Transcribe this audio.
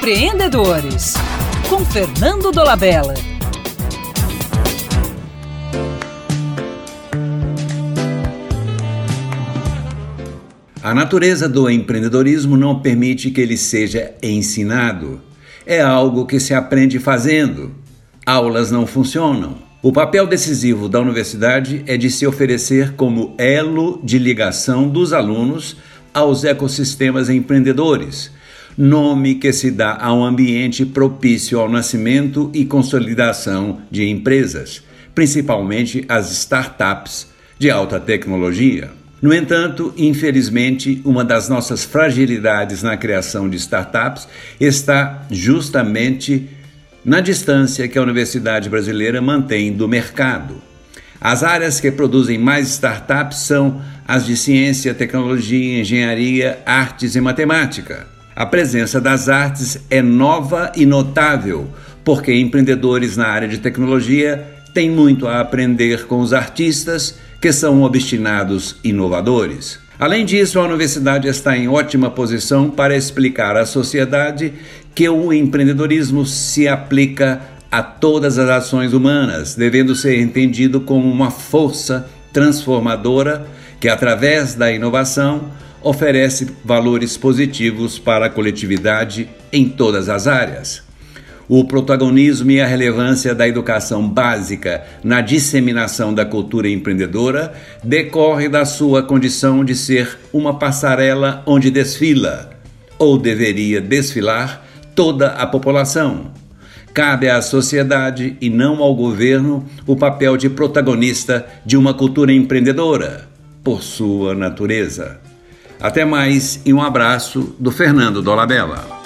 Empreendedores, com Fernando Dolabella. A natureza do empreendedorismo não permite que ele seja ensinado. É algo que se aprende fazendo. Aulas não funcionam. O papel decisivo da universidade é de se oferecer como elo de ligação dos alunos aos ecossistemas empreendedores nome que se dá a um ambiente propício ao nascimento e consolidação de empresas, principalmente as startups de alta tecnologia. No entanto, infelizmente, uma das nossas fragilidades na criação de startups está justamente na distância que a universidade brasileira mantém do mercado. As áreas que produzem mais startups são as de ciência, tecnologia, engenharia, artes e matemática. A presença das artes é nova e notável, porque empreendedores na área de tecnologia têm muito a aprender com os artistas, que são obstinados inovadores. Além disso, a universidade está em ótima posição para explicar à sociedade que o empreendedorismo se aplica a todas as ações humanas, devendo ser entendido como uma força transformadora que, através da inovação, oferece valores positivos para a coletividade em todas as áreas. O protagonismo e a relevância da educação básica na disseminação da cultura empreendedora decorre da sua condição de ser uma passarela onde desfila, ou deveria desfilar, toda a população. Cabe à sociedade e não ao governo o papel de protagonista de uma cultura empreendedora, por sua natureza. Até mais e um abraço do Fernando Dolabella.